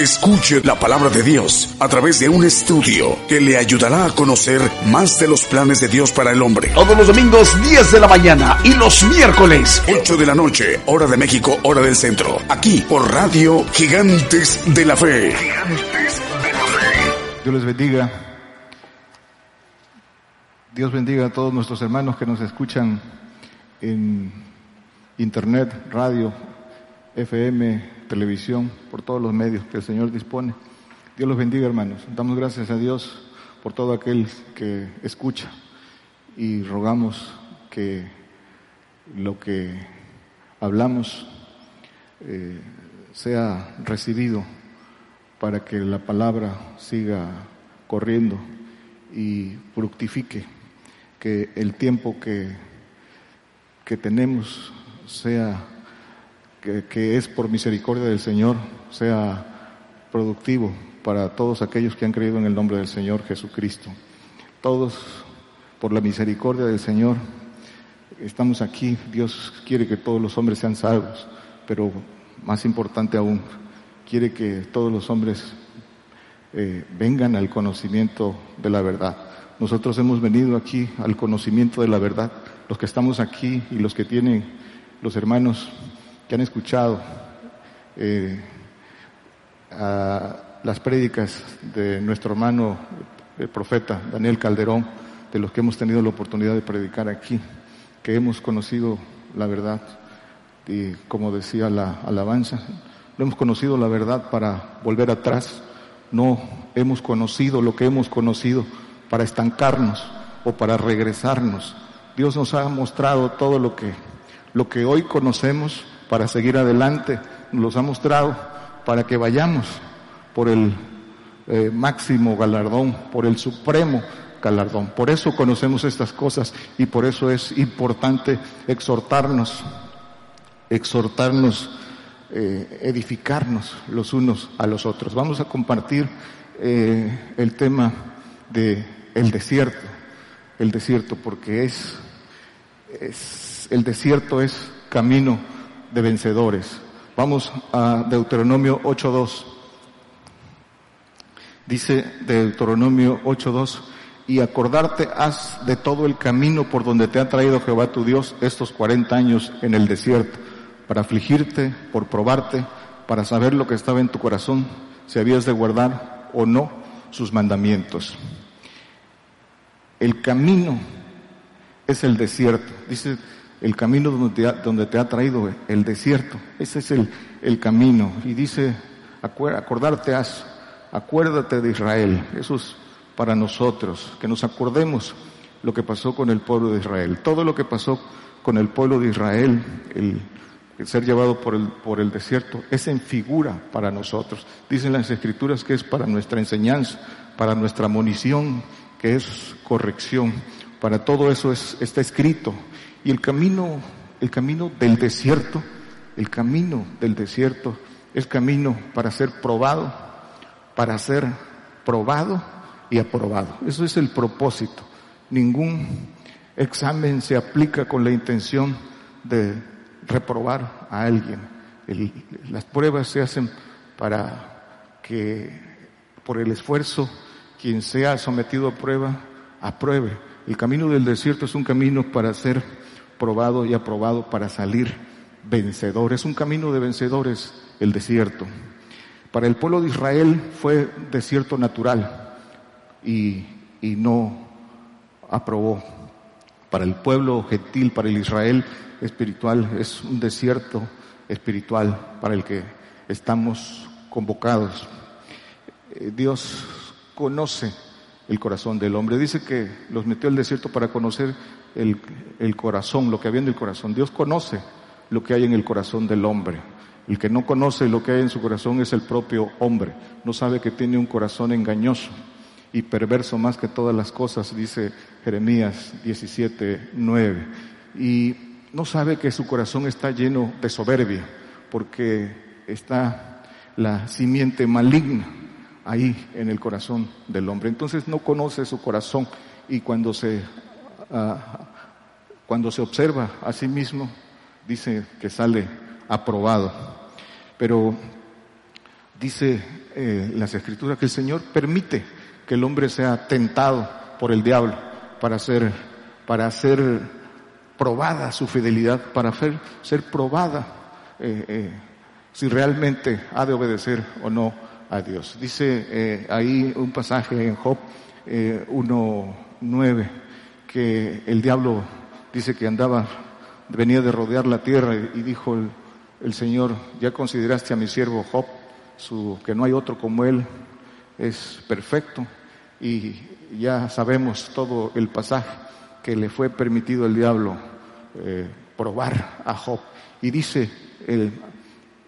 Escuche la palabra de Dios a través de un estudio que le ayudará a conocer más de los planes de Dios para el hombre. Todos los domingos 10 de la mañana y los miércoles 8 de la noche, hora de México, hora del centro. Aquí por Radio Gigantes de la Fe. Gigantes de la Fe. Dios les bendiga. Dios bendiga a todos nuestros hermanos que nos escuchan en internet, radio, FM, televisión, por todos los medios que el Señor dispone. Dios los bendiga, hermanos. Damos gracias a Dios por todo aquel que escucha y rogamos que lo que hablamos eh, sea recibido para que la palabra siga corriendo y fructifique, que el tiempo que, que tenemos sea que, es por misericordia del Señor sea productivo para todos aquellos que han creído en el nombre del Señor Jesucristo. Todos, por la misericordia del Señor, estamos aquí. Dios quiere que todos los hombres sean salvos, pero más importante aún, quiere que todos los hombres eh, vengan al conocimiento de la verdad. Nosotros hemos venido aquí al conocimiento de la verdad. Los que estamos aquí y los que tienen los hermanos que han escuchado eh, las prédicas de nuestro hermano el profeta Daniel Calderón, de los que hemos tenido la oportunidad de predicar aquí, que hemos conocido la verdad y como decía la alabanza, no hemos conocido la verdad para volver atrás, no hemos conocido lo que hemos conocido para estancarnos o para regresarnos. Dios nos ha mostrado todo lo que, lo que hoy conocemos para seguir adelante, nos los ha mostrado para que vayamos por el eh, máximo galardón, por el supremo galardón. Por eso conocemos estas cosas y por eso es importante exhortarnos, exhortarnos, eh, edificarnos los unos a los otros. Vamos a compartir eh, el tema de el desierto, el desierto, porque es el desierto es camino de vencedores. Vamos a Deuteronomio 8.2. Dice Deuteronomio 8.2, y acordarte has de todo el camino por donde te ha traído Jehová tu Dios estos 40 años en el desierto, para afligirte, por probarte, para saber lo que estaba en tu corazón, si habías de guardar o no sus mandamientos. El camino es el desierto. Dice el camino donde te, ha, traído el desierto. Ese es el, camino. Y dice, acordarte has, acuérdate de Israel. Eso es para nosotros, que nos acordemos lo que pasó con el pueblo de Israel. Todo lo que pasó con el pueblo de Israel, el, el ser llevado por el, por el desierto, es en figura para nosotros. Dicen las escrituras que es para nuestra enseñanza, para nuestra munición, que es corrección. Para todo eso es, está escrito y el camino, el camino del desierto, el camino del desierto es camino para ser probado, para ser probado y aprobado. Eso es el propósito. Ningún examen se aplica con la intención de reprobar a alguien. las pruebas se hacen para que por el esfuerzo quien sea sometido a prueba apruebe. El camino del desierto es un camino para ser probado y aprobado para salir vencedor. Es un camino de vencedores el desierto. Para el pueblo de Israel fue desierto natural y, y no aprobó. Para el pueblo gentil, para el Israel espiritual, es un desierto espiritual para el que estamos convocados. Eh, Dios conoce el corazón del hombre. Dice que los metió al desierto para conocer el, corazón, lo que había en el corazón. Dios conoce lo que hay en el corazón del hombre. El que no conoce lo que hay en su corazón es el propio hombre. No sabe que tiene un corazón engañoso. y perverso más que todas las cosas, dice Jeremías 17, 9. Y no sabe que su corazón está lleno de soberbia, porque está la simiente maligna ahí en el corazón del hombre. Entonces no conoce su corazón y cuando se, cuando se observa a sí mismo, dice que sale aprobado. Pero dice eh, las escrituras que el Señor permite que el hombre sea tentado por el diablo para ser, para hacer probada su fidelidad, para ser, ser probada eh, eh, si realmente ha de obedecer o no a Dios. Dice ahí un pasaje en Job 1.9 que el diablo dice que andaba, venía de rodear la tierra y, dijo el, el Señor, ya consideraste a mi siervo Job, su, que no hay otro como él, es perfecto y ya sabemos todo el pasaje que le fue permitido al diablo eh, probar a Job. Y dice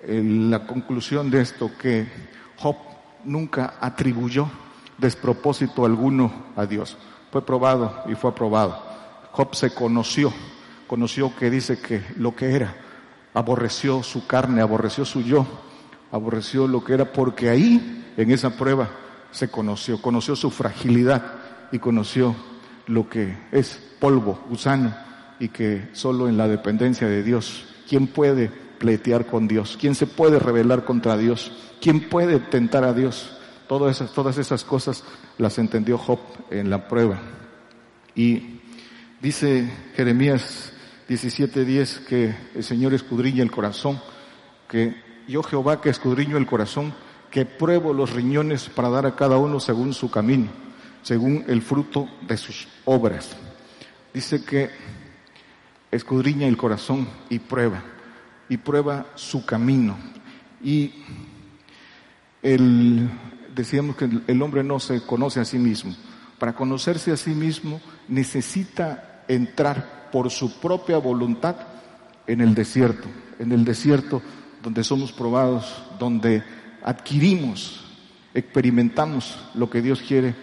la conclusión de esto que Job nunca atribuyó despropósito alguno a Dios. Fue probado y fue aprobado. Job se conoció, conoció que dice que lo que era, aborreció su carne, aborreció su yo, aborreció lo que era, porque ahí, en esa prueba, se conoció, conoció su fragilidad y conoció lo que es polvo, gusano, y que solo en la dependencia de Dios, ¿quién puede pleitear con Dios? ¿Quién se puede rebelar contra Dios? ¿Quién puede tentar a Dios? Todas esas, todas esas cosas las entendió Job en la prueba. Y dice Jeremías 17:10 que el Señor escudriña el corazón, que yo Jehová que escudriño el corazón, que pruebo los riñones para dar a cada uno según su camino, según el fruto de sus obras. Dice que escudriña el corazón y prueba, y prueba su camino. Y el, decíamos que el hombre no se conoce a sí mismo. Para conocerse a sí mismo necesita entrar por su propia voluntad en el desierto, en el desierto donde somos probados, donde adquirimos, experimentamos lo que Dios quiere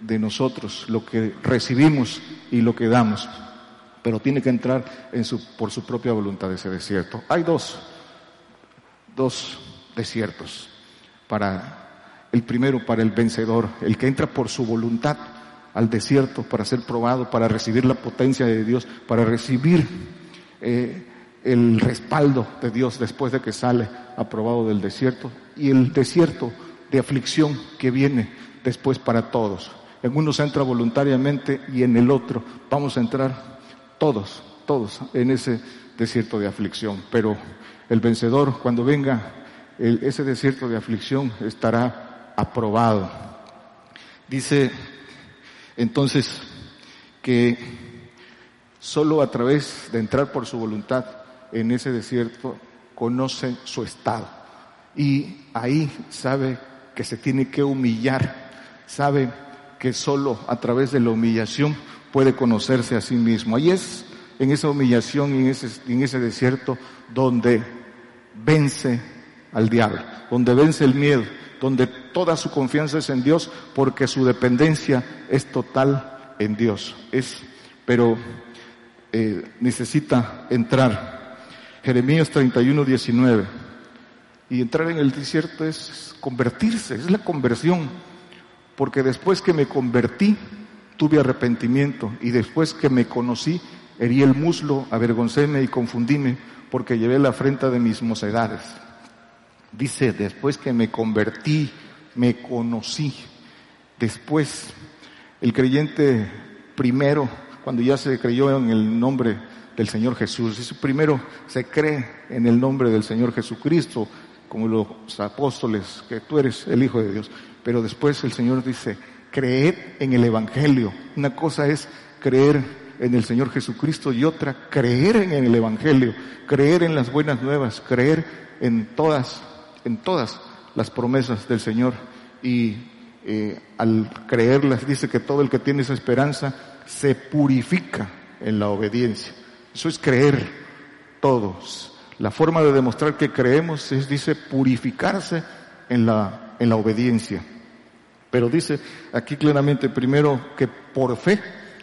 de nosotros, lo que recibimos y lo que damos. Pero tiene que entrar por su propia voluntad ese desierto. Hay dos, dos desiertos para el primero para el vencedor, el que entra por su voluntad al desierto para ser probado, para recibir la potencia de Dios, para recibir eh, el respaldo de Dios después de que sale aprobado del desierto y el desierto de aflicción que viene después para todos. En uno se entra voluntariamente y en el otro vamos a entrar todos, todos en ese desierto de aflicción. Pero el vencedor, cuando venga ese desierto de aflicción, estará aprobado. Dice entonces que solo a través de entrar por su voluntad en ese desierto conoce su estado y ahí sabe que se tiene que humillar, sabe que solo a través de la humillación puede conocerse a sí mismo. Ahí es en esa humillación y en ese, en ese desierto donde vence al diablo, donde vence el miedo, donde toda su confianza es en Dios porque su dependencia es total en Dios. Es, pero eh, necesita entrar Jeremías 31, 19. Y entrar en el desierto es convertirse, es la conversión. Porque después que me convertí, tuve arrepentimiento. Y después que me conocí, herí el muslo, avergoncéme y confundíme, porque llevé la afrenta de mis mocedades. Dice, después que me convertí, me conocí. Después, el creyente primero, cuando ya se creyó en el nombre del Señor Jesús. primero se cree en el nombre del Señor Jesucristo, como los apóstoles, que tú eres el Hijo de Dios. Pero después el Señor dice, creed en el Evangelio. Una cosa es creer en el Señor Jesucristo y otra creer en el Evangelio, creer en las buenas nuevas, creer en todas, en todas las promesas del Señor. Y eh, al creerlas dice que todo el que tiene esa esperanza se purifica en la obediencia. Eso es creer todos. La forma de demostrar que creemos es, dice, purificarse en la, en la obediencia. Pero dice aquí claramente primero que por fe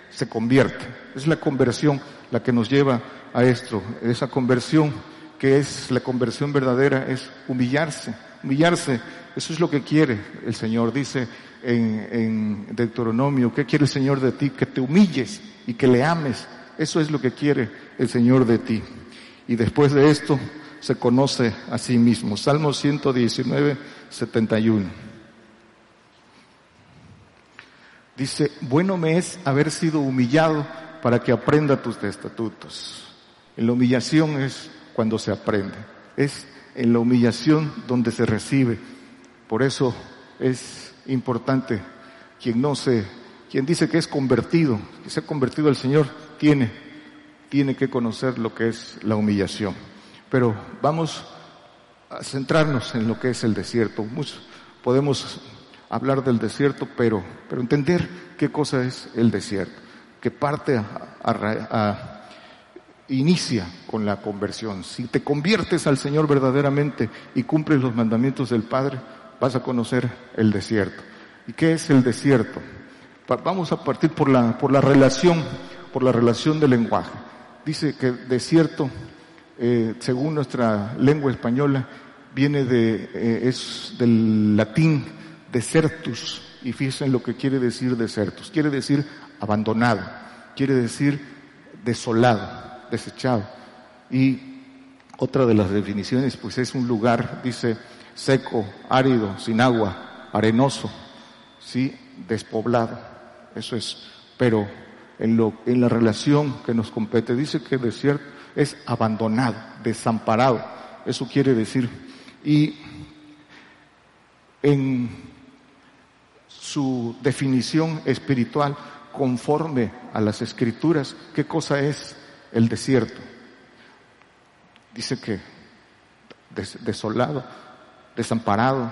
se convierte. Es la conversión la que nos lleva a esto. Esa conversión que es la conversión verdadera es humillarse. Humillarse, eso es lo que quiere el Señor. Dice en, en Deuteronomio, ¿qué quiere el Señor de ti? Que te humilles y que le ames. Eso es lo que quiere el Señor de ti. Y después de esto se conoce a sí mismo. Salmo 119, 71. Dice, bueno me es haber sido humillado para que aprenda tus estatutos. La humillación es cuando se aprende. Es en la humillación donde se recibe. Por eso es importante quien no se, quien dice que es convertido, que se ha convertido al Señor, tiene, tiene que conocer lo que es la humillación. Pero vamos a centrarnos en lo que es el desierto. podemos hablar del desierto, pero, pero entender qué cosa es el desierto, que parte a, inicia con la conversión. Si te conviertes al Señor verdaderamente y cumples los mandamientos del Padre, vas a conocer el desierto. ¿Y qué es el desierto? Vamos a partir por la, por la relación, por la relación del lenguaje. Dice que desierto, eh, según nuestra lengua española, viene de, eh, es del latín desertus, y fíjense lo que quiere decir desertus. Quiere decir abandonado, quiere decir desolado, desechado. Y otra de las definiciones, pues es un lugar, dice, seco, árido, sin agua, arenoso, sí, despoblado. Eso es. Pero en, lo, en la relación que nos compete, dice que desierto es abandonado, desamparado. Eso quiere decir. Y en su definición espiritual conforme a las escrituras, ¿qué cosa es el desierto? Dice que desolado, desamparado,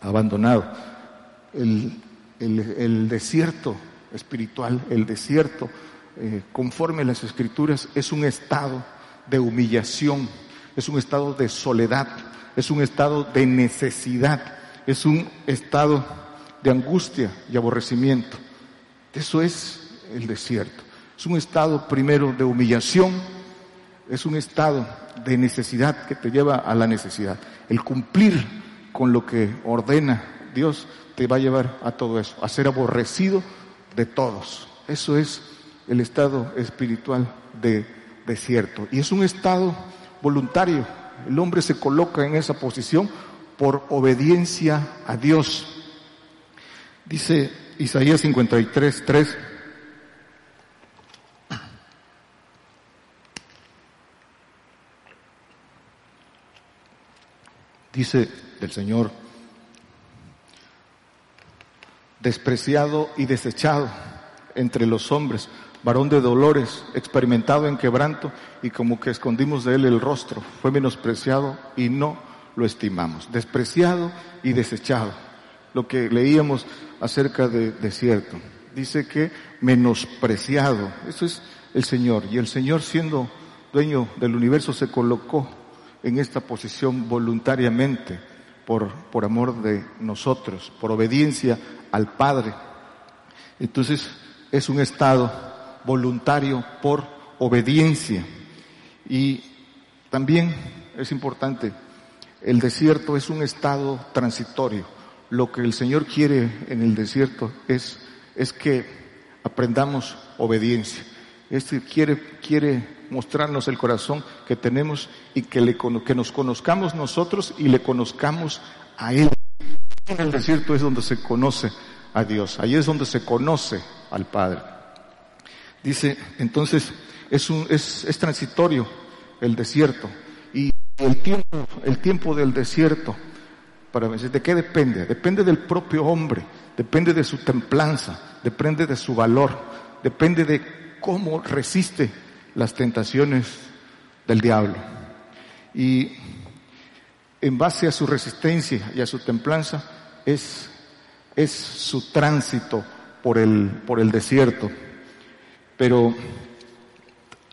abandonado. El, desierto espiritual, el desierto, eh, conforme a las escrituras, es un estado de humillación, es un estado de soledad, es un estado de necesidad, es un estado de angustia y aborrecimiento. Eso es el desierto. Es un estado primero de humillación, es un estado de necesidad que te lleva a la necesidad. El cumplir con lo que ordena Dios te va a llevar a todo eso, a ser aborrecido de todos. Eso es el estado espiritual de desierto. Y es un estado voluntario. El hombre se coloca en esa posición por obediencia a Dios. Dice Isaías 53, 3. Dice el Señor, despreciado y desechado entre los hombres, varón de dolores, experimentado en quebranto y como que escondimos de él el rostro, fue menospreciado y no lo estimamos, despreciado y desechado. Lo que leíamos acerca de desierto. Dice que menospreciado. Eso es el Señor. Y el Señor siendo dueño del universo se colocó en esta posición voluntariamente por, por amor de nosotros, por obediencia al Padre. Entonces es un estado voluntario por obediencia. Y también es importante, el desierto es un estado transitorio lo que el Señor quiere en el desierto es, es que aprendamos obediencia. Este quiere, quiere mostrarnos el corazón que tenemos y que, le, que nos conozcamos nosotros y le conozcamos a Él. En el desierto es donde se conoce a Dios, ahí es donde se conoce al Padre. Dice, entonces, es, un, es, es transitorio el desierto y el tiempo, el tiempo del desierto para ¿De qué depende? Depende del propio hombre, depende de su templanza, depende de su valor, depende de cómo resiste las tentaciones del diablo. Y en base a su resistencia y a su templanza es, es su tránsito por el, por el desierto. Pero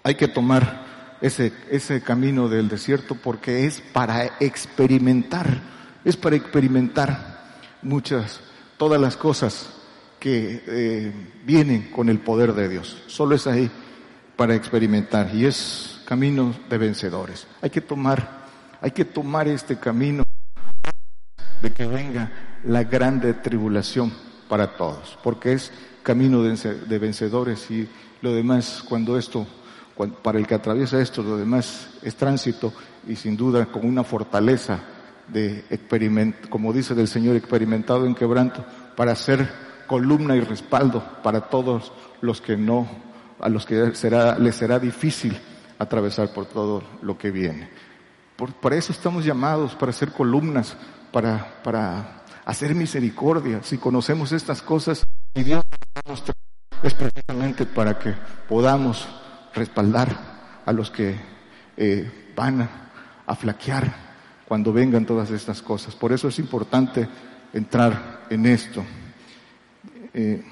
hay que tomar ese, ese camino del desierto porque es para experimentar es para experimentar muchas todas las cosas que eh, vienen con el poder de Dios. Solo es ahí para experimentar y es camino de vencedores. Hay que tomar, hay que tomar este camino de que venga la grande tribulación para todos, porque es camino de vencedores y lo demás, cuando esto, para el que atraviesa esto, lo demás es tránsito y sin duda con una fortaleza de experimento, como dice del Señor, experimentado en quebranto, para ser columna y respaldo para todos los que no, a los que será, les será difícil atravesar por todo lo que viene. Por, para eso estamos llamados, para ser columnas, para, para hacer misericordia. Si conocemos estas cosas, y Dios nos es precisamente para que podamos respaldar a los que eh, van a flaquear cuando vengan todas estas cosas. Por eso es importante entrar en esto. Eh,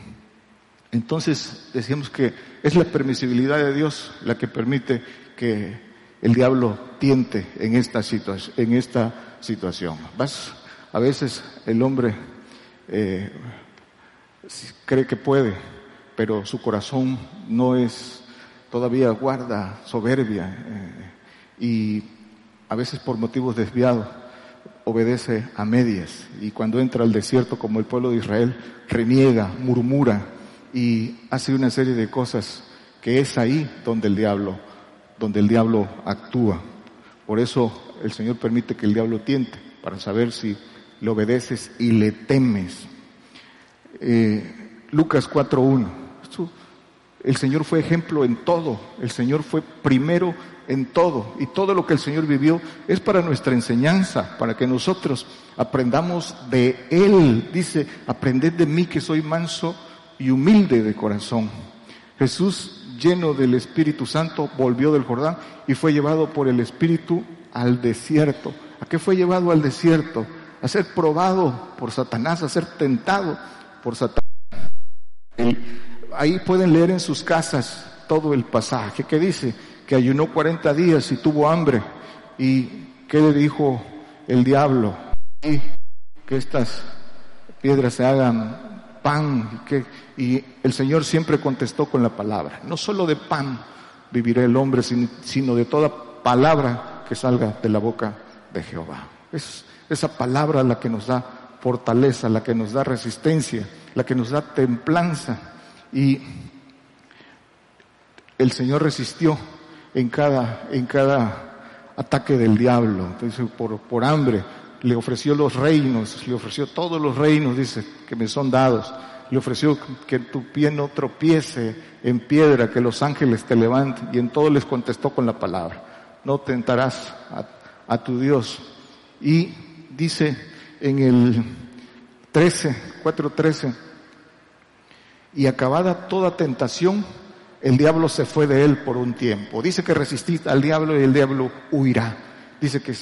entonces decíamos que es la permisibilidad de Dios la que permite que el diablo tiente en esta, situación, en esta situación. Vas, a veces el hombre eh, cree que puede, pero su corazón no es, todavía guarda soberbia eh, y a veces por motivos desviados obedece a medias y cuando entra al desierto como el pueblo de Israel reniega, murmura y hace una serie de cosas que es ahí donde el diablo, donde el diablo actúa. Por eso el Señor permite que el diablo tiente para saber si le obedeces y le temes. Eh, Lucas 4.1. El Señor fue ejemplo en todo. El Señor fue primero en todo. Y todo lo que el Señor vivió es para nuestra enseñanza, para que nosotros aprendamos de Él. Dice, aprended de mí que soy manso y humilde de corazón. Jesús, lleno del Espíritu Santo, volvió del Jordán y fue llevado por el Espíritu al desierto. ¿A qué fue llevado al desierto? A ser probado por Satanás, a ser tentado por Satanás. ahí pueden leer en sus casas todo el pasaje que dice que ayunó 40 días y tuvo hambre. ¿Y qué le dijo el diablo? Que estas piedras se hagan pan. Que, y el Señor siempre contestó con la palabra. No solo de pan vivirá el hombre, sino de toda palabra que salga de la boca de Jehová. Es esa palabra la que nos da fortaleza, la que nos da resistencia, la que nos da templanza. Y el Señor resistió en cada, en cada ataque del diablo. Entonces, por, por hambre, le ofreció los reinos, le ofreció todos los reinos, dice, que me son dados. Le ofreció que tu pie no tropiece en piedra, que los ángeles te levanten. Y en todo les contestó con la palabra. No tentarás a, tu Dios. Y dice en el 13, 4.13, y acabada toda tentación, el diablo se fue de él por un tiempo. Dice que resistís al diablo y el diablo huirá. Dice que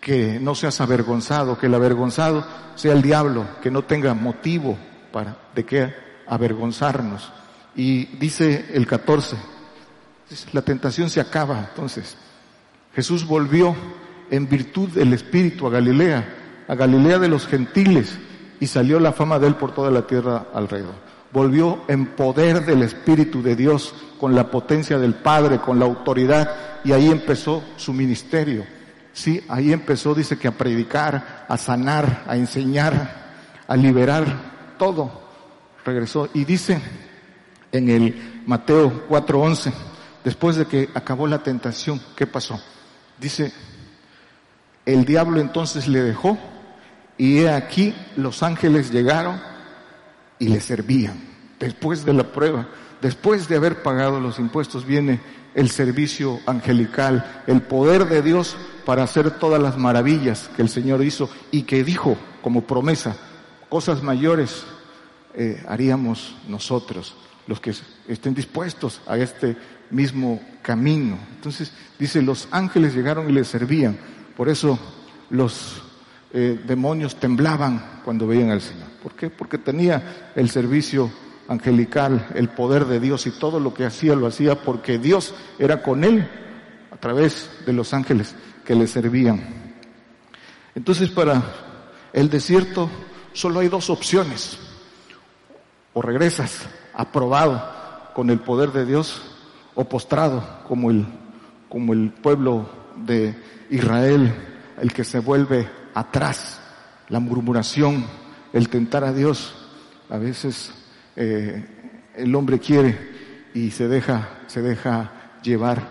que no seas avergonzado, que el avergonzado sea el diablo, que no tenga motivo para de qué avergonzarnos. Y dice el 14, la tentación se acaba entonces. Jesús volvió en virtud del Espíritu a Galilea, a Galilea de los gentiles, y salió la fama de él por toda la tierra alrededor. Volvió en poder del Espíritu de Dios, con la potencia del Padre, con la autoridad, y ahí empezó su ministerio Sí, ahí empezó, dice que a predicar, a sanar, a enseñar, a liberar, todo. Regresó y dice en el Mateo 4:11, después de que acabó la tentación, ¿qué pasó? Dice, el diablo entonces le dejó y he aquí los ángeles llegaron y le servían. Después de la prueba, después de haber pagado los impuestos, viene el servicio angelical, el poder de Dios para hacer todas las maravillas que el Señor hizo y que dijo como promesa, cosas mayores eh, haríamos nosotros, los que estén dispuestos a este mismo camino. Entonces, dice, los ángeles llegaron y le servían. Por eso los eh, demonios temblaban cuando veían al Señor. ¿Por qué? Porque tenía el servicio angelical, el poder de Dios y todo lo que hacía lo hacía porque Dios era con él a través de los ángeles que le servían. Entonces para el desierto solo hay dos opciones. O regresas aprobado con el poder de Dios o postrado como el, como el pueblo de Israel, el que se vuelve atrás, la murmuración, el tentar a Dios. A veces eh, el hombre quiere y se deja, se deja llevar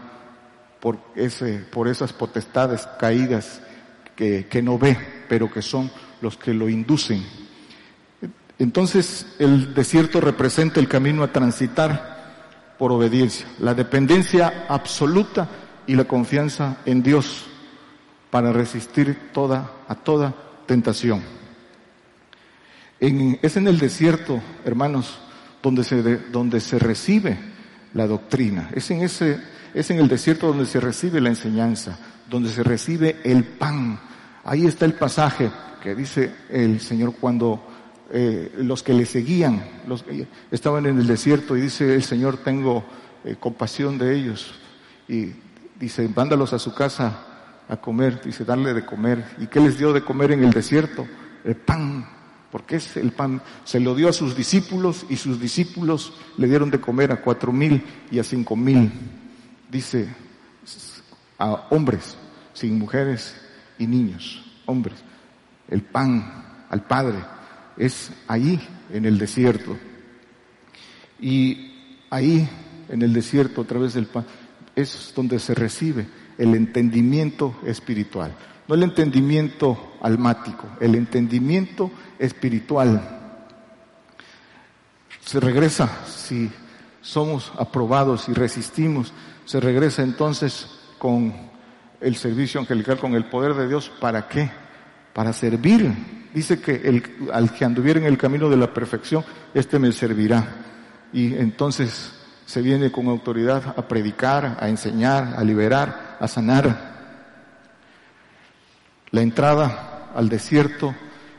por, ese, por esas potestades caídas que, que no ve, pero que son los que lo inducen. Entonces el desierto representa el camino a transitar por obediencia, la dependencia absoluta y la confianza en Dios para resistir toda, a toda tentación. Es en el desierto, hermanos, donde se, donde se recibe la doctrina. Es en ese, es en el desierto donde se recibe la enseñanza, donde se recibe el pan. Ahí está el pasaje que dice el Señor cuando eh, los que le seguían los, estaban en el desierto y dice el Señor, tengo eh, compasión de ellos. Y dice, mándalos a su casa a comer, dice, darle de comer. ¿Y qué les dio de comer en el desierto? El pan, porque es el pan. Se lo dio a sus discípulos y sus discípulos le dieron de comer a cuatro mil y a cinco mil. Dice, a hombres, sin mujeres y niños, hombres. El pan al Padre es ahí, en el desierto. Y ahí, en el desierto, a través del pan, es donde se recibe el entendimiento espiritual. No el entendimiento almático, el entendimiento espiritual. Se regresa, si somos aprobados y resistimos, se regresa entonces con el servicio angelical, con el poder de Dios. ¿Para qué? Para servir dice que el, al que anduviera en el camino de la perfección, este me servirá. Y entonces se viene con autoridad a predicar, a enseñar, a liberar, a sanar. La entrada al desierto,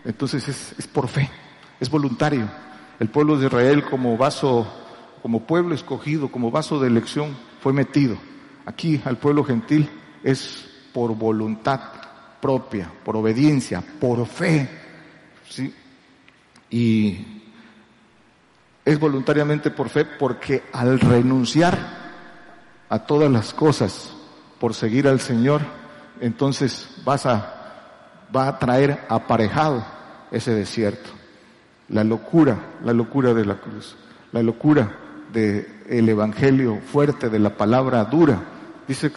entonces es, es por fe, es voluntario. El pueblo de Israel como vaso, como pueblo escogido, como vaso de elección, fue metido. Aquí al pueblo gentil es por voluntad propia, por obediencia, por fe. ¿sí? Y es voluntariamente por fe porque al renunciar a todas las cosas por seguir al Señor, entonces vas a, va a traer aparejado ese desierto. La locura, la locura de la cruz, la locura del evangelio fuerte, de la palabra dura. Dice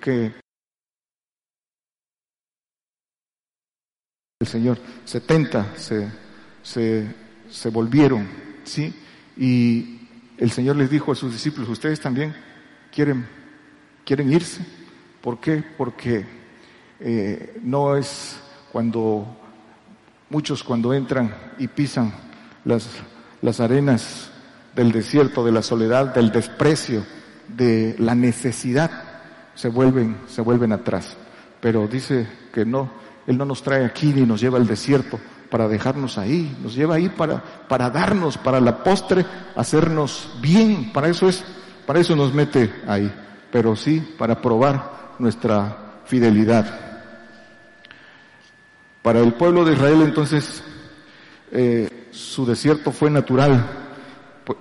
que, el Señor. 70 se, se, se volvieron, ¿sí? Y el Señor les dijo a sus discípulos, ustedes también quieren, quieren irse. ¿Por qué? Porque eh, no es cuando muchos cuando entran y pisan las, las arenas del desierto, de la soledad, del desprecio, de la necesidad, se vuelven, se vuelven atrás. Pero dice que no, él no nos trae aquí ni nos lleva al desierto para dejarnos ahí, nos lleva ahí para, para darnos, para la postre, hacernos bien, para eso es, para eso nos mete ahí, pero sí para probar nuestra fidelidad. Para el pueblo de Israel entonces eh, su desierto fue natural,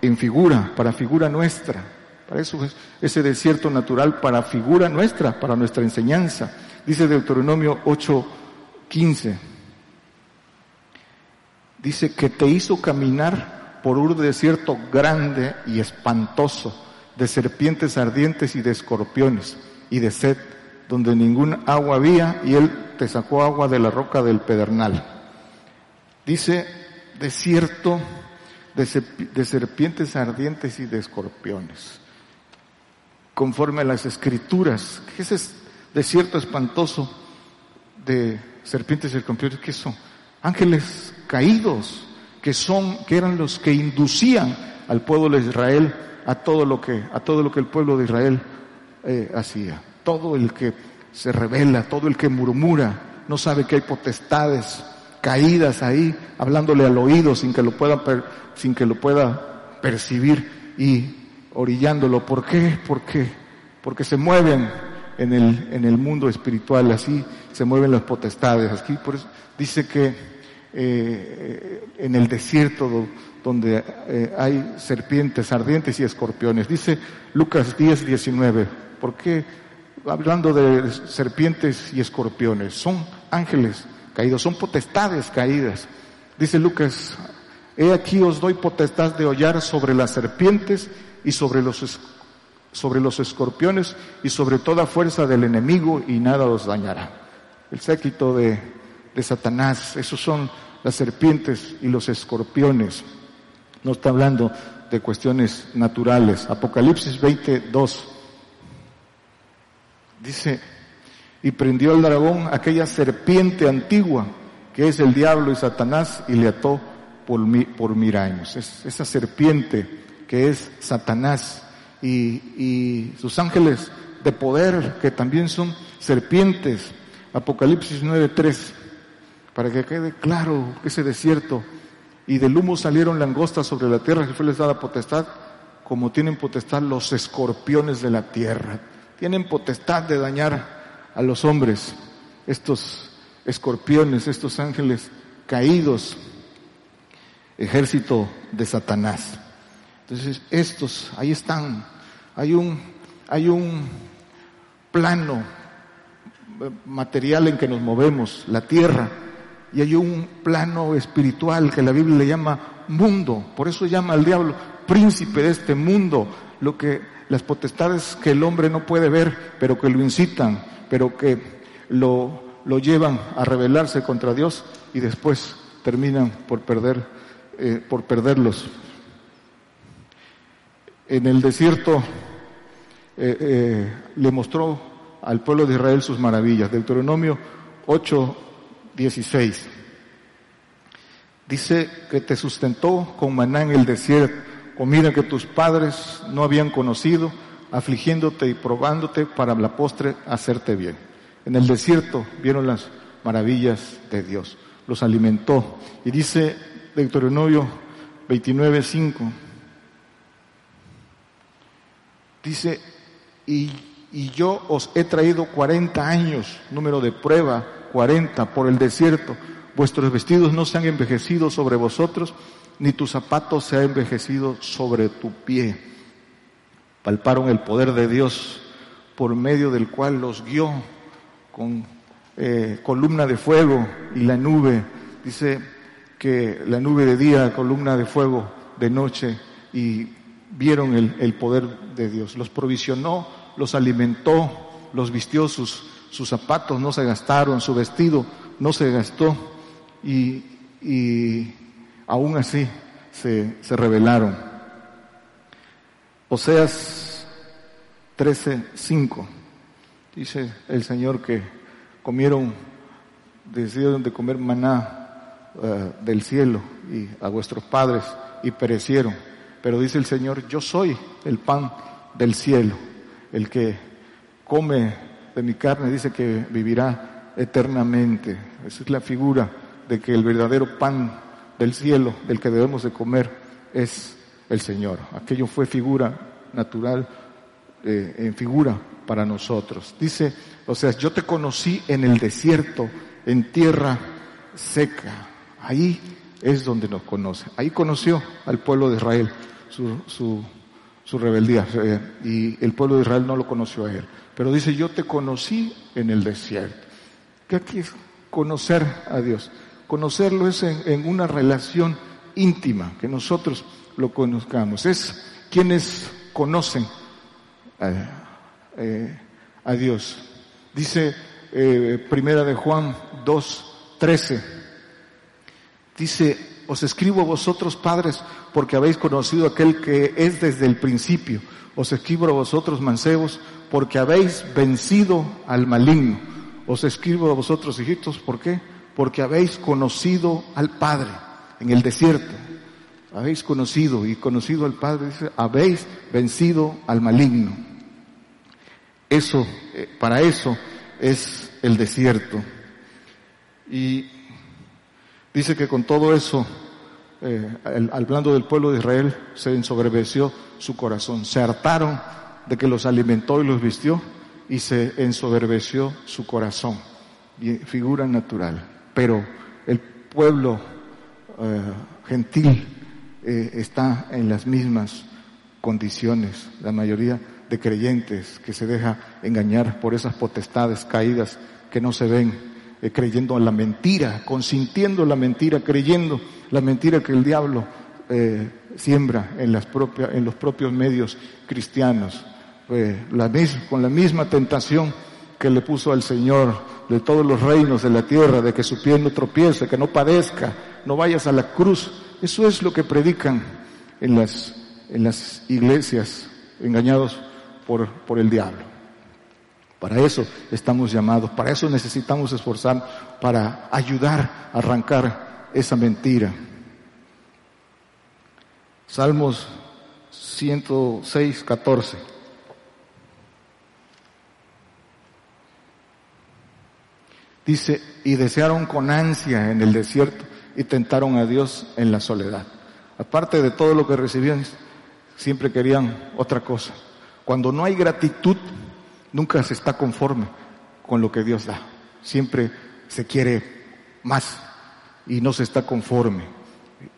en figura, para figura nuestra. Para eso es ese desierto natural para figura nuestra, para nuestra enseñanza. Dice Deuteronomio 8, 15. Dice que te hizo caminar por un desierto grande y espantoso, de serpientes ardientes y de escorpiones y de sed, donde ningún agua había y él te sacó agua de la roca del pedernal. Dice desierto de, serpientes ardientes y de escorpiones. Conforme a las escrituras, ¿qué es ese desierto espantoso de serpientes y escorpiones, ¿qué son? Ángeles caídos, que son, que eran los que inducían al pueblo de Israel a todo lo que, a todo lo que el pueblo de Israel eh, hacía. Todo el que se revela, todo el que murmura, no sabe que hay potestades caídas ahí, hablándole al oído sin que lo pueda, sin que lo pueda percibir y orillándolo. ¿Por qué? ¿Por qué? Porque se mueven en el, en el mundo espiritual, así se mueven las potestades. Aquí por dice que eh, en el desierto donde eh, hay serpientes ardientes y escorpiones. Dice Lucas 10, 19, ¿por qué hablando de serpientes y escorpiones? Son ángeles caídos, son potestades caídas. Dice Lucas, he aquí os doy potestad de hollar sobre las serpientes y sobre los, sobre los escorpiones y sobre toda fuerza del enemigo y nada os dañará. El séquito de, de Satanás, esos son las serpientes y los escorpiones. No está hablando de cuestiones naturales. Apocalipsis 22 dice, y prendió el dragón aquella serpiente antigua que es el diablo y Satanás y le ató por, por mil años. Es, esa serpiente que es Satanás y, y sus ángeles de poder que también son serpientes. Apocalipsis 9.3, para que quede claro ese desierto y del humo salieron langostas sobre la tierra que fue les dada potestad, como tienen potestad los escorpiones de la tierra. Tienen potestad de dañar a los hombres, estos escorpiones, estos ángeles caídos, ejército de Satanás. Entonces, estos, ahí están. Hay un, hay un plano material en que nos movemos, la tierra, y hay un plano espiritual que la Biblia le llama mundo. Por eso llama al diablo príncipe de este mundo, lo que las potestades que el hombre no puede ver, pero que lo incitan, pero que lo, lo llevan a rebelarse contra Dios y después terminan por perder, eh, por perderlos. En el desierto eh, eh, le mostró al pueblo de Israel sus maravillas. Deuteronomio 8, 16. Dice que te sustentó con maná en el desierto, comida que tus padres no habían conocido, afligiéndote y probándote para la postre hacerte bien. En el desierto vieron las maravillas de Dios, los alimentó. Y dice Deuteronomio 29, 5, dice, y, y yo os he traído 40 años, número de prueba, 40 por el desierto. Vuestros vestidos no se han envejecido sobre vosotros, ni tu zapato se ha envejecido sobre tu pie. Palparon el poder de Dios por medio del cual los guió con eh, columna de fuego y la nube. Dice que la nube de día, columna de fuego de noche, y vieron el, el poder de Dios. Los provisionó, los alimentó, los vistió sus sus zapatos no se gastaron, su vestido no se gastó y, y aún así se, se rebelaron. Oseas 13:5 dice el Señor que comieron, decidieron de comer maná uh, del cielo y a vuestros padres y perecieron. Pero dice el Señor, yo soy el pan del cielo, el que come de mi carne dice que vivirá eternamente. Esa es la figura de que el verdadero pan del cielo, del que debemos de comer, es el Señor. Aquello fue figura natural, eh, en figura para nosotros. Dice, o sea, yo te conocí en el desierto, en tierra seca. Ahí es donde nos conoce. Ahí conoció al pueblo de Israel, su, su, su rebeldía, eh, y el pueblo de Israel no lo conoció a él. Pero dice, yo te conocí en el desierto. ¿Qué aquí es conocer a Dios? Conocerlo es en, una relación íntima, que nosotros lo conozcamos. Es quienes conocen a, eh, a Dios. Dice eh, Primera de Juan 2, 13. Dice, os escribo a vosotros padres porque habéis conocido aquel que es desde el principio. Os escribo a vosotros mancebos porque habéis vencido al maligno. Os escribo a vosotros hijitos, ¿por qué? Porque habéis conocido al Padre en el desierto. Habéis conocido y conocido al Padre, habéis vencido al maligno. Eso, eh, para eso es el desierto. Y dice que con todo eso, eh, hablando del pueblo de Israel, se ensoberbeció su corazón. Se hartaron de que los alimentó y los vistió y se ensoberbeció su corazón. Figura natural. Pero el pueblo eh, gentil eh, está en las mismas condiciones, la mayoría de creyentes que se deja engañar por esas potestades caídas que no se ven, eh, creyendo en la mentira, consintiendo la mentira, creyendo la mentira que el diablo eh, siembra en, las propias, en los propios medios cristianos, la con la misma tentación que le puso al Señor de todos los reinos de la tierra, de que su pie no tropiece, que no padezca, no vayas a la cruz. Eso es lo que predican en las, en las iglesias, engañados por, por el diablo. Para eso estamos llamados, para eso necesitamos esforzar, para ayudar a arrancar esa mentira. Salmos 106, 14. Dice, y desearon con ansia en el desierto y tentaron a Dios en la soledad. Aparte de todo lo que recibían, siempre querían otra cosa. Cuando no hay gratitud, nunca se está conforme con lo que Dios da. Siempre se quiere más y no se está conforme.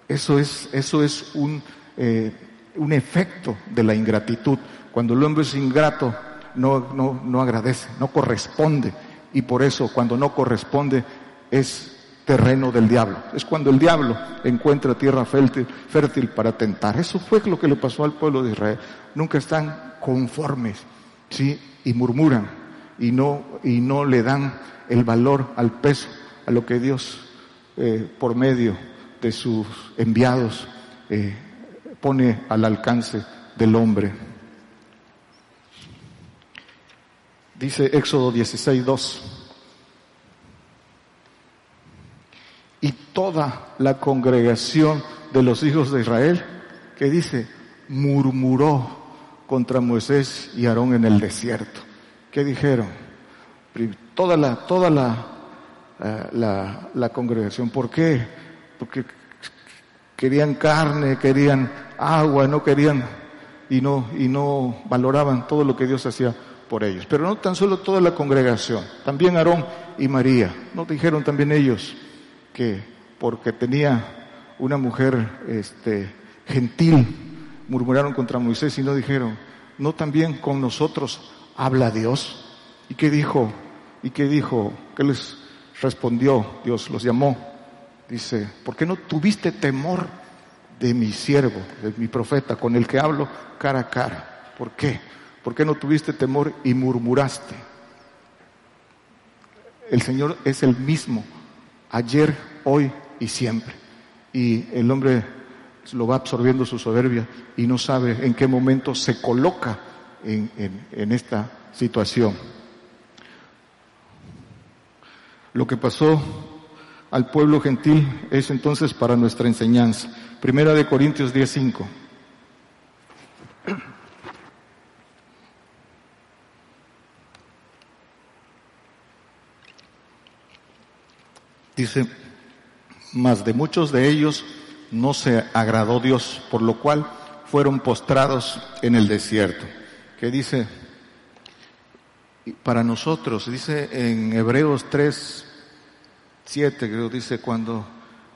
Eso es, eso es un, eh, un efecto de la ingratitud. Cuando el hombre es ingrato, no, no, no agradece, no corresponde. Y por eso, cuando no corresponde, es terreno del diablo. Es cuando el diablo encuentra tierra fértil, para tentar. Eso fue lo que le pasó al pueblo de Israel. Nunca están conformes, ¿sí? Y murmuran y no, y no le dan el valor al peso, a lo que Dios, eh, por medio de sus enviados, eh, pone al alcance del hombre. Dice Éxodo 16, 2. y toda la congregación de los hijos de Israel, que dice, murmuró contra Moisés y Aarón en el desierto. ¿Qué dijeron? Toda la, toda la, eh, la, la congregación. ¿Por qué? Porque querían carne, querían agua, no querían y no, y no valoraban todo lo que Dios hacía por ellos. Pero no tan solo toda la congregación, también Aarón y María. ¿No dijeron también ellos? que porque tenía una mujer este, gentil, murmuraron contra Moisés y no dijeron, no también con nosotros habla Dios. ¿Y qué dijo? ¿Y qué dijo? ¿Qué les respondió? Dios los llamó. Dice, ¿por qué no tuviste temor de mi siervo, de mi profeta, con el que hablo cara a cara? ¿Por qué? ¿Por qué no tuviste temor y murmuraste? El Señor es el mismo ayer, hoy y siempre. Y el hombre lo va absorbiendo su soberbia y no sabe en qué momento se coloca en, esta situación. Lo que pasó al pueblo gentil es entonces para nuestra enseñanza. Primera de Corintios 10:5. Dice, mas de muchos de ellos no se agradó Dios, por lo cual fueron postrados en el desierto. ¿Qué dice? Para nosotros, dice en Hebreos 3, 7, creo, dice, cuando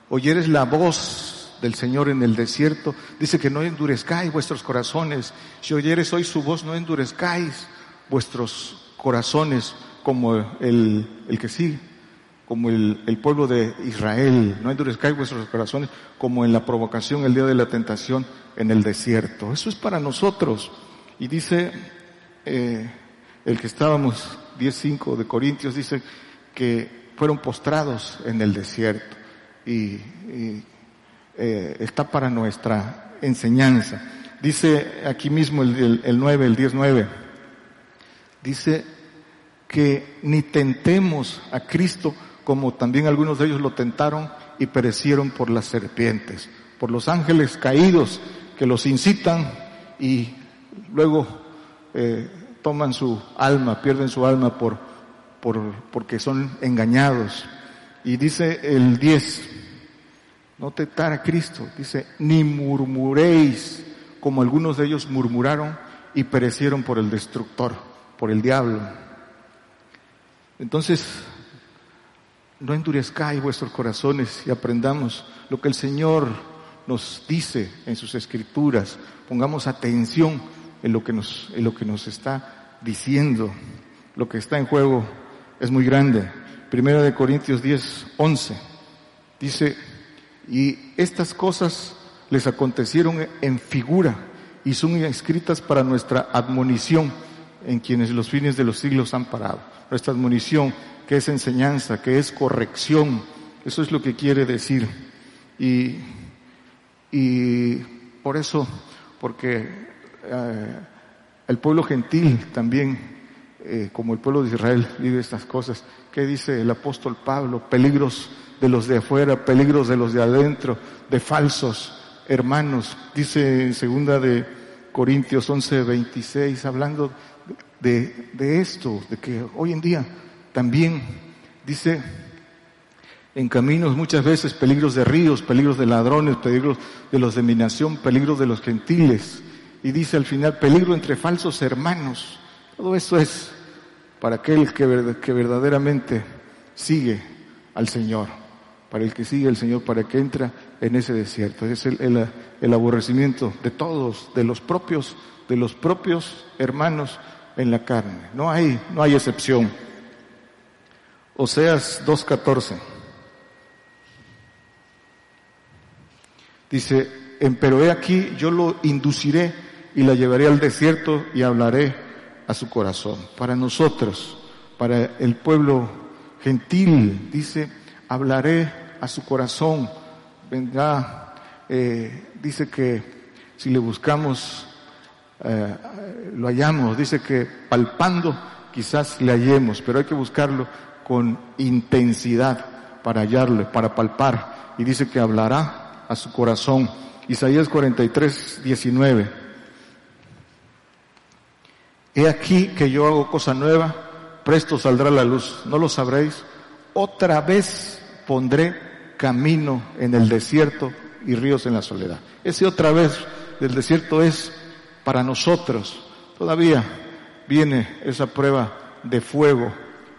oyeres la voz del Señor en el desierto, dice que no endurezcáis vuestros corazones. Si oyeres hoy su voz, no endurezcáis vuestros corazones como el, el que sigue como el, pueblo de Israel, no endurezcáis vuestros corazones como en la provocación el día de la tentación en el desierto. Eso es para nosotros. Y dice eh, el que estábamos, 10.5 de Corintios, dice que fueron postrados en el desierto. Y, eh, está para nuestra enseñanza. Dice aquí mismo el, el, el 9, el 19, dice que ni tentemos a Cristo como también algunos de ellos lo tentaron y perecieron por las serpientes, por los ángeles caídos que los incitan y luego eh, toman su alma, pierden su alma por, por, porque son engañados. Y dice el 10, no tentar a Cristo, dice, ni murmuréis como algunos de ellos murmuraron y perecieron por el destructor, por el diablo. Entonces, no endurezcáis vuestros corazones y aprendamos lo que el Señor nos dice en sus escrituras. Pongamos atención en lo que nos, en lo que nos está diciendo. Lo que está en juego es muy grande. Primera de Corintios 10, 11. Dice, y estas cosas les acontecieron en figura y son escritas para nuestra admonición en quienes los fines de los siglos han parado. Nuestra admonición, que es enseñanza, que es corrección, eso es lo que quiere decir. Y, y por eso, porque eh, el pueblo gentil también, eh, como el pueblo de Israel, vive estas cosas. ¿Qué dice el apóstol Pablo? Peligros de los de afuera, peligros de los de adentro, de falsos hermanos. Dice en segunda de Corintios 11, 26, hablando de, de esto, de que hoy en día también dice en caminos muchas veces peligros de ríos, peligros de ladrones, peligros de los de mi nación, peligros de los gentiles. Y dice al final, peligro entre falsos hermanos. Todo eso es para aquel que, verdaderamente sigue al Señor, para el que sigue al Señor, para que entra en ese desierto. Es el, el aborrecimiento de todos, de los propios, de los propios hermanos en la carne. No hay, no hay excepción. Oseas 2.14. Dice, pero he aquí, yo lo induciré y la llevaré al desierto y hablaré a su corazón. Para nosotros, para el pueblo gentil, dice, hablaré a su corazón. Vendrá, eh, dice que si le buscamos, eh, lo hallamos. Dice que palpando quizás le hallemos, pero hay que buscarlo con intensidad para hallarle, para palpar. Y dice que hablará a su corazón. Isaías 43, 19. He aquí que yo hago cosa nueva, presto saldrá la luz, ¿no lo sabréis? Otra vez pondré camino en el desierto y ríos en la soledad. Ese otra vez del desierto es para nosotros. Todavía viene esa prueba de fuego,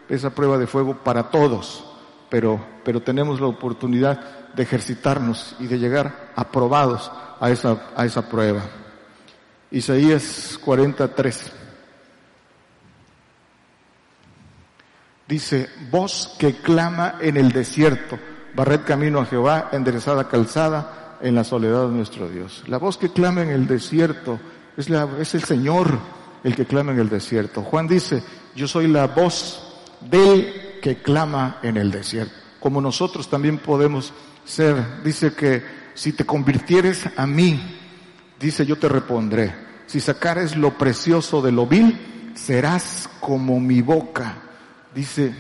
esa prueba de fuego para todos, pero, pero tenemos la oportunidad de ejercitarnos y de llegar aprobados a esa, a esa prueba. Isaías 43. Dice, voz que clama en el desierto, barred camino a Jehová, enderezada calzada en la soledad de nuestro Dios. La voz que clama en el desierto es, la, es el Señor el que clama en el desierto. Juan dice, yo soy la voz del que clama en el desierto. Como nosotros también podemos ser, dice que si te convirtieres a mí, dice yo te repondré. Si sacares lo precioso de lo vil, serás como mi boca dice,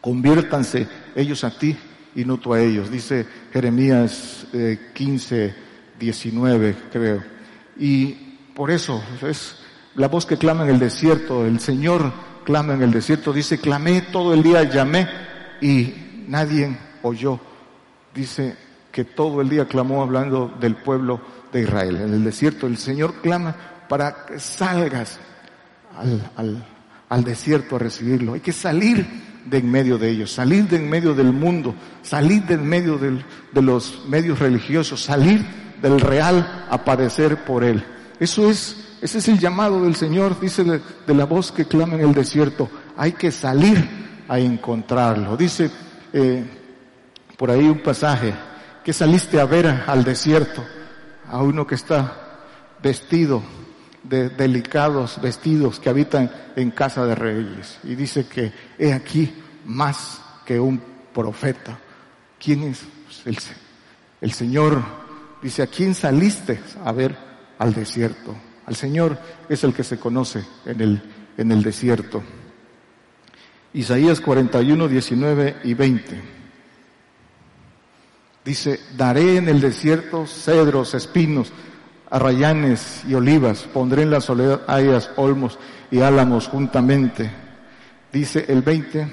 conviértanse ellos a ti y no tú a ellos. Dice Jeremías 15, eh, 19, creo. Y por eso es la voz que clama en el desierto, el Señor clama en el desierto, dice, clamé todo el día, llamé y nadie oyó. Dice que todo el día clamó hablando del pueblo de Israel. En el desierto el Señor clama para que salgas al, al, al desierto a recibirlo. Hay que salir de en medio de ellos, salir de en medio del mundo, salir de en medio del, de los medios religiosos, salir del real a padecer por él. Eso es, ese es el llamado del Señor, dice de, la voz que clama en el desierto. Hay que salir a encontrarlo. Dice eh, por ahí un pasaje que saliste a ver al desierto, a uno que está vestido de delicados vestidos que habitan en casa de reyes. Y dice que he aquí más que un profeta. ¿Quién es? Pues el, el Señor dice, ¿a quién saliste a ver al desierto? Al Señor es el que se conoce en el, en el desierto. Isaías 41, 19 y 20. Dice, daré en el desierto cedros, espinos, arrayanes y olivas, pondré en la soledad hayas, olmos y álamos juntamente. Dice el 20,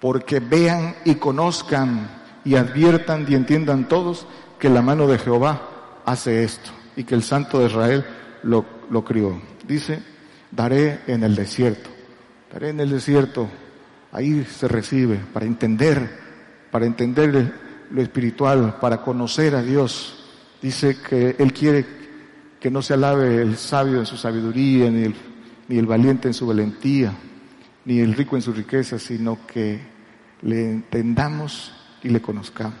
porque vean y conozcan y adviertan y entiendan todos que la mano de Jehová hace esto y que el Santo de Israel lo, crió. Dice, daré en el desierto, daré en el desierto ahí se recibe para entender, para entender lo espiritual, para conocer a Dios. Dice que Él quiere que no se alabe el sabio en su sabiduría, ni el, ni el valiente en su valentía, ni el rico en su riqueza, sino que le entendamos y le conozcamos.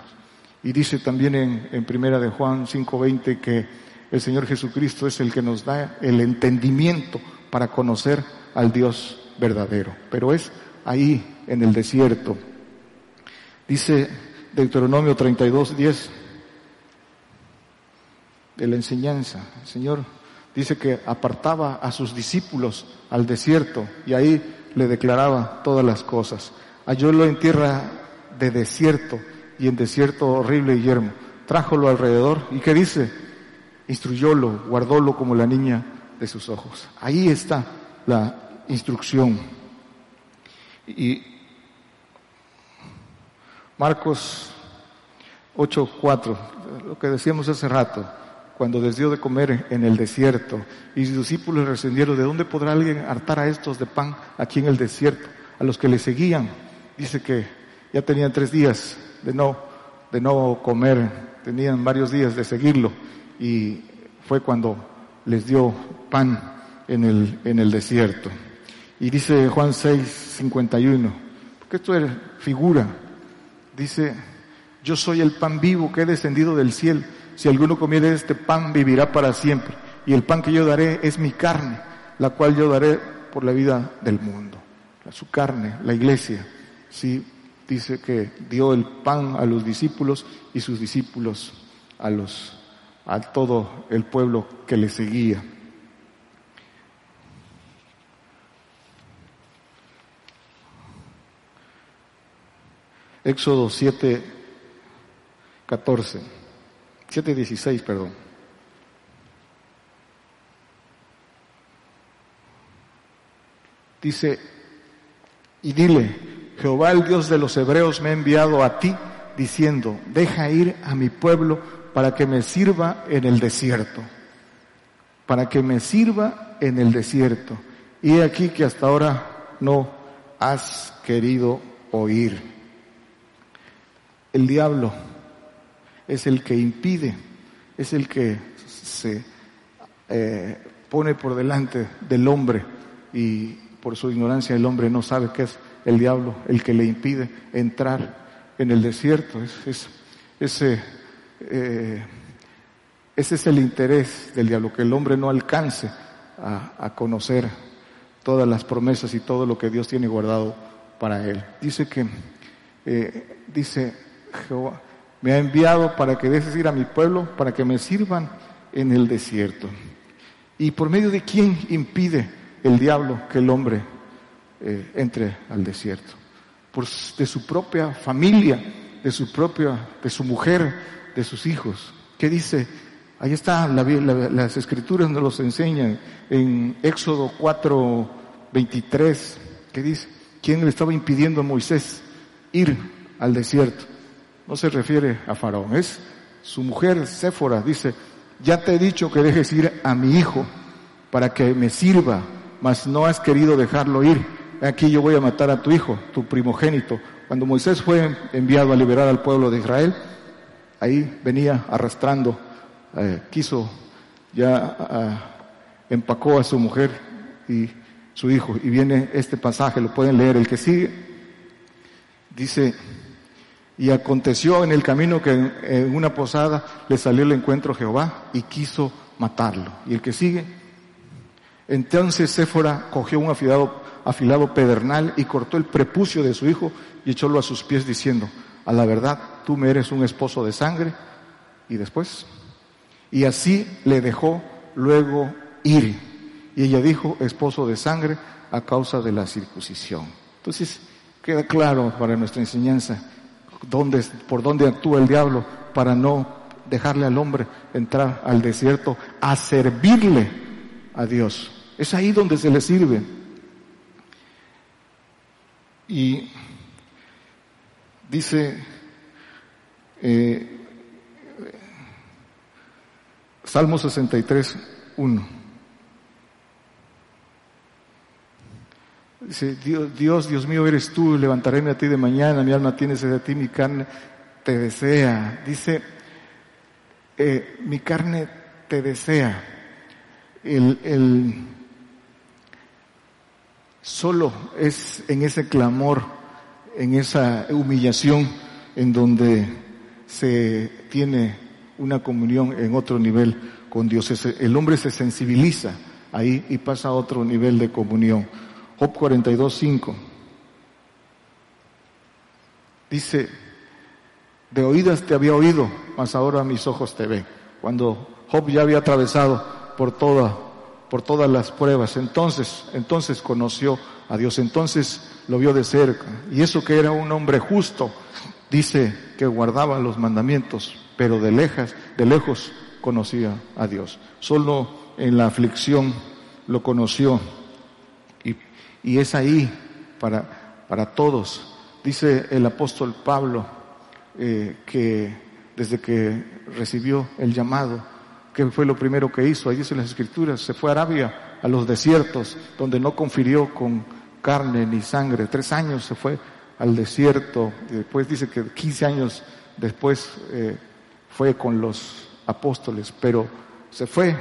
Y dice también en, en Primera de Juan 5:20 que el Señor Jesucristo es el que nos da el entendimiento para conocer al Dios verdadero. Pero es ahí en el desierto. Dice Deuteronomio 32:10 de la enseñanza. El Señor dice que apartaba a sus discípulos al desierto y ahí le declaraba todas las cosas. Hallólo en tierra de desierto y en desierto horrible y yermo. Trájolo alrededor y ¿qué dice? Instruyólo, guardólo como la niña de sus ojos. Ahí está la instrucción. Y Marcos 8:4, lo que decíamos hace rato, cuando les dio de comer en el desierto y sus discípulos rescindieron, ¿de dónde podrá alguien hartar a estos de pan aquí en el desierto? A los que le seguían, dice que ya tenían tres días de no, de no comer, tenían varios días de seguirlo y fue cuando les dio pan en el, en el desierto. Y dice Juan 6, 51, porque esto es figura, dice, yo soy el pan vivo que he descendido del cielo, si alguno comiere este pan vivirá para siempre, y el pan que yo daré es mi carne, la cual yo daré por la vida del mundo. Su carne, la iglesia, sí, dice que dio el pan a los discípulos y sus discípulos a los a todo el pueblo que le seguía. Éxodo 7, 14, 7, 16, perdón. Dice, y dile, Jehová el Dios de los hebreos me ha enviado a ti diciendo, deja ir a mi pueblo para que me sirva en el desierto, para que me sirva en el desierto. Y aquí que hasta ahora no has querido oír. El diablo es el que impide, es el que se eh, pone por delante del hombre y por su ignorancia el hombre no sabe qué es el diablo, el que le impide entrar en el desierto. Es, ese, eh, ese es el interés del diablo, que el hombre no alcance a, conocer todas las promesas y todo lo que Dios tiene guardado para él. Dice que, eh, dice, Jehová me ha enviado para que dejes ir a mi pueblo, para que me sirvan en el desierto. ¿Y por medio de quién impide el diablo que el hombre eh, entre al desierto? Por, de su propia familia, de su propia, de su mujer, de sus hijos. ¿Qué dice? Ahí está, las escrituras nos los enseñan en Éxodo 4, 23, que dice, ¿quién le estaba impidiendo a Moisés ir al desierto? no se refiere a Faraón, es su mujer Séfora, dice, ya te he dicho que dejes ir a mi hijo para que me sirva, mas no has querido dejarlo ir. Aquí yo voy a matar a tu hijo, tu primogénito. Cuando Moisés fue enviado a liberar al pueblo de Israel, ahí venía arrastrando, eh, quiso, ya ah, empacó a su mujer y su hijo. Y viene este pasaje, lo pueden leer, el que sigue, dice, y aconteció en el camino que en una posada le salió el encuentro Jehová y quiso matarlo. Y el que sigue, entonces Séfora cogió un afilado, afilado pedernal y cortó el prepucio de su hijo y echólo a sus pies diciendo, a la verdad, tú me eres un esposo de sangre. Y después, y así le dejó luego ir. Y ella dijo, esposo de sangre, a causa de la circuncisión. Entonces, queda claro para nuestra enseñanza dónde, por dónde actúa el diablo para no dejarle al hombre entrar al desierto a servirle a Dios. Es ahí donde se le sirve. Y dice eh, Salmo 63, 1. Dice, Dios, Dios, Dios mío, eres tú, levantaréme a ti de mañana, mi alma tiene sed de ti, mi carne te desea. Dice, eh, mi carne te desea. El, el, solo es en ese clamor, en esa humillación, en donde se tiene una comunión en otro nivel con Dios. El hombre se sensibiliza ahí y pasa a otro nivel de comunión. Job 42, 5. Dice, de oídas te había oído, mas ahora mis ojos te ven. Cuando Job ya había atravesado por toda, por todas las pruebas, entonces, entonces conoció a Dios, entonces lo vio de cerca. Y eso que era un hombre justo, dice que guardaba los mandamientos, pero de lejas, de lejos conocía a Dios. Solo en la aflicción lo conoció y es ahí para, para todos. Dice el apóstol Pablo eh, que desde que recibió el llamado, que fue lo primero que hizo? Ahí dice las escrituras, se fue a Arabia, a los desiertos, donde no confirió con carne ni sangre. Tres años se fue al desierto, y después dice que 15 años después eh, fue con los apóstoles, pero se fue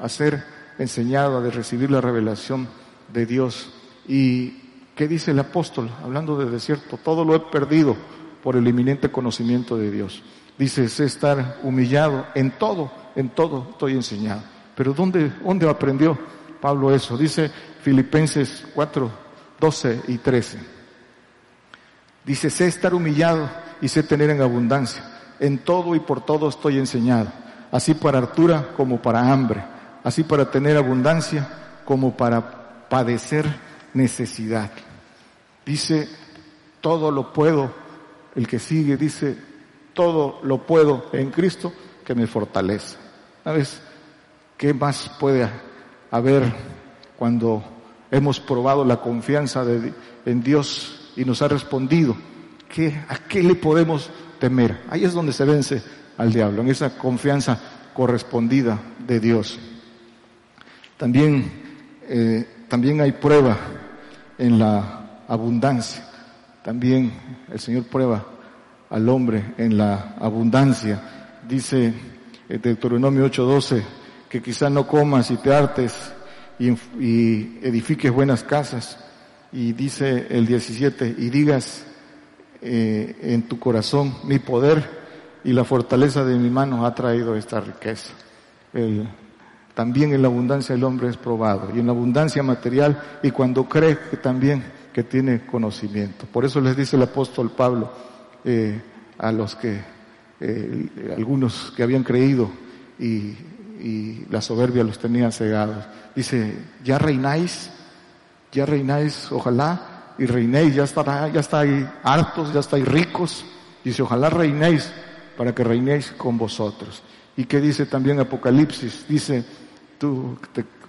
a ser enseñado, a recibir la revelación de Dios ¿Y qué dice el apóstol? Hablando de desierto, todo lo he perdido por el inminente conocimiento de Dios. Dice, sé estar humillado en todo, en todo estoy enseñado. Pero ¿dónde, dónde aprendió Pablo eso? Dice Filipenses 4, 12 y 13. Dice, sé estar humillado y sé tener en abundancia. En todo y por todo estoy enseñado. Así para altura como para hambre. Así para tener abundancia como para padecer necesidad. Dice, todo lo puedo, el que sigue dice, todo lo puedo en Cristo que me fortalece. ¿Sabes qué más puede haber cuando hemos probado la confianza en Dios y nos ha respondido? ¿Qué, ¿A qué le podemos temer? Ahí es donde se vence al diablo, en esa confianza correspondida de Dios. También, eh, también hay prueba en la abundancia. También el Señor prueba al hombre en la abundancia. Dice el Deuteronomio 8:12 que quizá no comas y te hartes y, edifiques buenas casas. Y dice el 17, y digas eh, en tu corazón, mi poder y la fortaleza de mi mano ha traído esta riqueza. El, también en la abundancia el hombre es probado y en la abundancia material y cuando cree que también que tiene conocimiento. Por eso les dice el apóstol Pablo eh, a los que, eh, algunos que habían creído y, y la soberbia los tenía cegados. Dice, ya reináis, ya reináis, ojalá, y reinéis, ya estará, ya estáis hartos, ya estáis ricos. Dice, ojalá reinéis para que reinéis con vosotros. ¿Y qué dice también Apocalipsis? Dice, tú,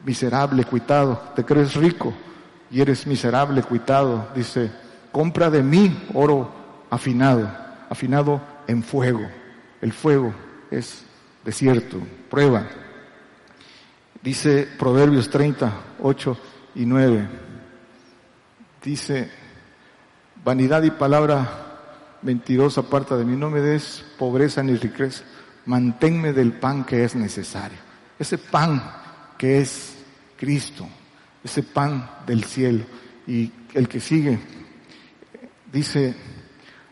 miserable, cuitado, te crees rico y eres miserable, cuitado, dice, compra de mí oro afinado, afinado en fuego. El fuego es desierto, prueba. Dice Proverbios 30, 8 y 9. Dice, vanidad y palabra mentirosa aparta de mí, no me des pobreza ni riqueza, manténme del pan que es necesario. Ese pan que es Cristo, ese pan del cielo. Y el que sigue dice,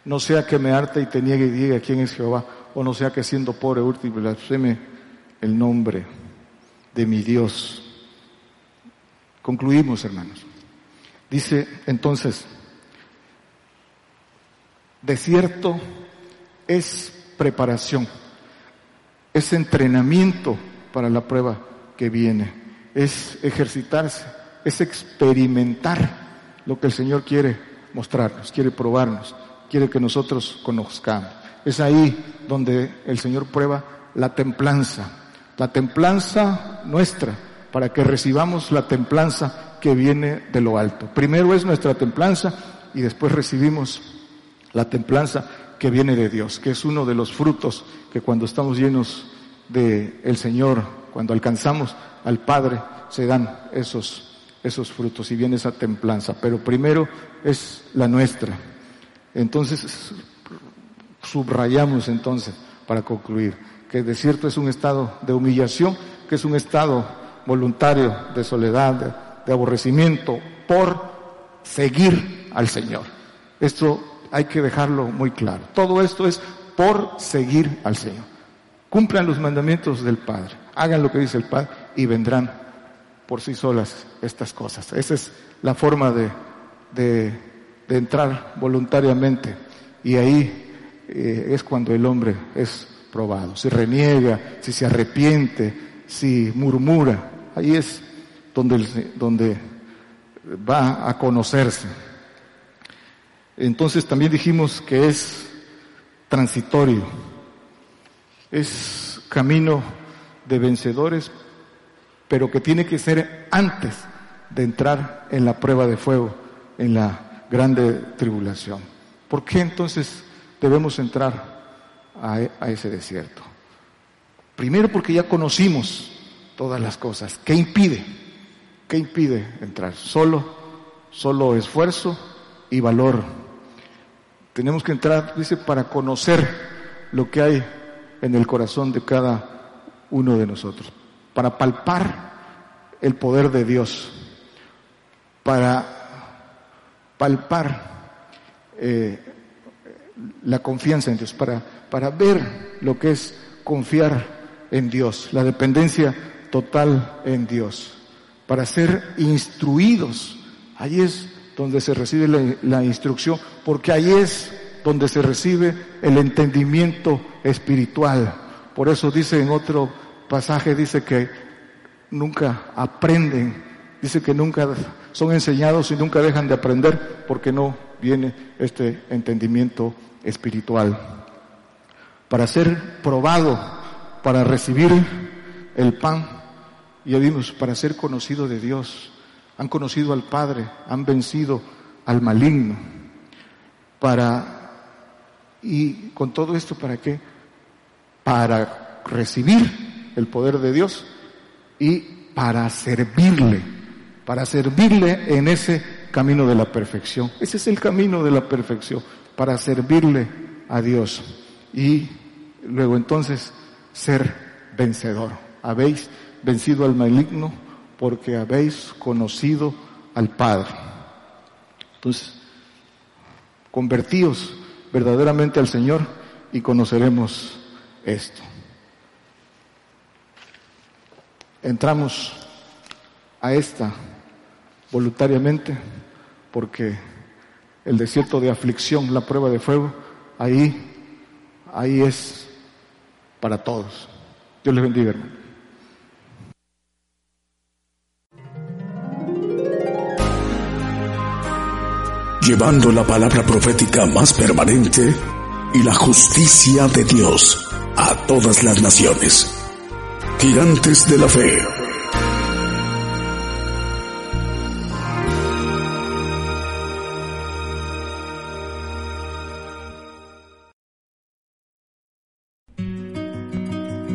no sea que me arte y te niegue y diga quién es Jehová, o no sea que siendo pobre último blasfeme el nombre de mi Dios. Concluimos, hermanos. Dice entonces, desierto es preparación, es entrenamiento para la prueba que viene. Es ejercitarse, es experimentar lo que el Señor quiere mostrarnos, quiere probarnos, quiere que nosotros conozcamos. Es ahí donde el Señor prueba la templanza, la templanza nuestra, para que recibamos la templanza que viene de lo alto. Primero es nuestra templanza y después recibimos la templanza que viene de Dios, que es uno de los frutos que cuando estamos llenos de el Señor cuando alcanzamos al Padre, se dan esos esos frutos y viene esa templanza. Pero primero es la nuestra. Entonces, subrayamos entonces, para concluir, que el desierto es un estado de humillación, que es un estado voluntario de soledad, de, aborrecimiento, por seguir al Señor. Esto hay que dejarlo muy claro. Todo esto es por seguir al Señor. Cumplan los mandamientos del Padre, hagan lo que dice el Padre y vendrán por sí solas estas cosas. Esa es la forma de, de, entrar voluntariamente y ahí eh, es cuando el hombre es probado. Si reniega, si se arrepiente, si murmura, ahí es donde, donde va a conocerse. Entonces también dijimos que es transitorio, es camino de vencedores, pero que tiene que ser antes de entrar en la prueba de fuego, en la grande tribulación. ¿Por qué entonces debemos entrar a, ese desierto? Primero porque ya conocimos todas las cosas. ¿Qué impide? ¿Qué impide entrar? Solo, solo esfuerzo y valor. Tenemos que entrar, dice, para conocer lo que hay en el corazón de cada uno de nosotros, para palpar el poder de Dios, para palpar eh, la confianza en Dios, para, para ver lo que es confiar en Dios, la dependencia total en Dios, para ser instruidos. Ahí es donde se recibe la, la instrucción, porque ahí es donde se recibe el entendimiento espiritual. Por eso dice en otro pasaje, dice que nunca aprenden, dice que nunca son enseñados y nunca dejan de aprender porque no viene este entendimiento espiritual. Para ser probado, para recibir el pan ya vimos, para ser conocido de Dios. Han conocido al Padre, han vencido al maligno. Para, y con todo esto, ¿para qué? Para recibir el poder de Dios y para servirle, para servirle en ese camino de la perfección. Ese es el camino de la perfección, para servirle a Dios. Y luego entonces ser vencedor. Habéis vencido al maligno porque habéis conocido al Padre. Entonces, convertíos verdaderamente al Señor y conoceremos esto. Entramos a esta voluntariamente porque el desierto de aflicción, la prueba de fuego, ahí, ahí es para todos. Dios les bendiga, hermano. llevando la palabra profética más permanente y la justicia de Dios a todas las naciones. Gigantes de la fe.